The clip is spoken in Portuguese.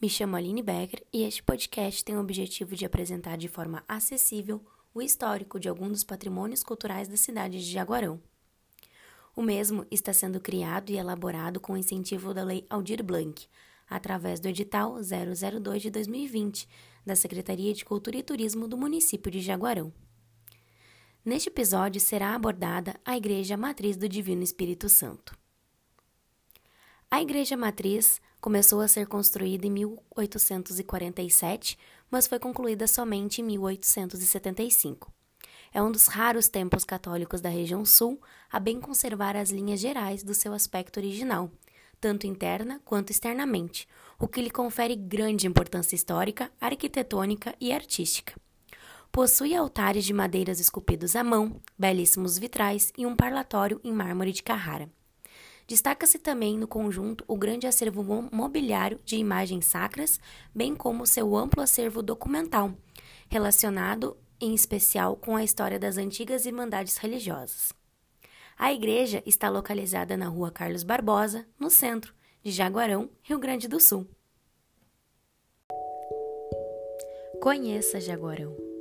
Me chamo Aline Becker e este podcast tem o objetivo de apresentar de forma acessível o histórico de alguns dos patrimônios culturais da cidade de Jaguarão. O mesmo está sendo criado e elaborado com o incentivo da Lei Aldir Blanc, através do edital 002 de 2020 da Secretaria de Cultura e Turismo do município de Jaguarão. Neste episódio será abordada a Igreja Matriz do Divino Espírito Santo. A Igreja Matriz começou a ser construída em 1847, mas foi concluída somente em 1875. É um dos raros templos católicos da região sul a bem conservar as linhas gerais do seu aspecto original, tanto interna quanto externamente, o que lhe confere grande importância histórica, arquitetônica e artística. Possui altares de madeiras esculpidos à mão, belíssimos vitrais e um parlatório em mármore de Carrara. Destaca-se também no conjunto o grande acervo mobiliário de imagens sacras, bem como seu amplo acervo documental, relacionado em especial com a história das antigas irmandades religiosas. A igreja está localizada na rua Carlos Barbosa, no centro de Jaguarão, Rio Grande do Sul. Conheça Jaguarão.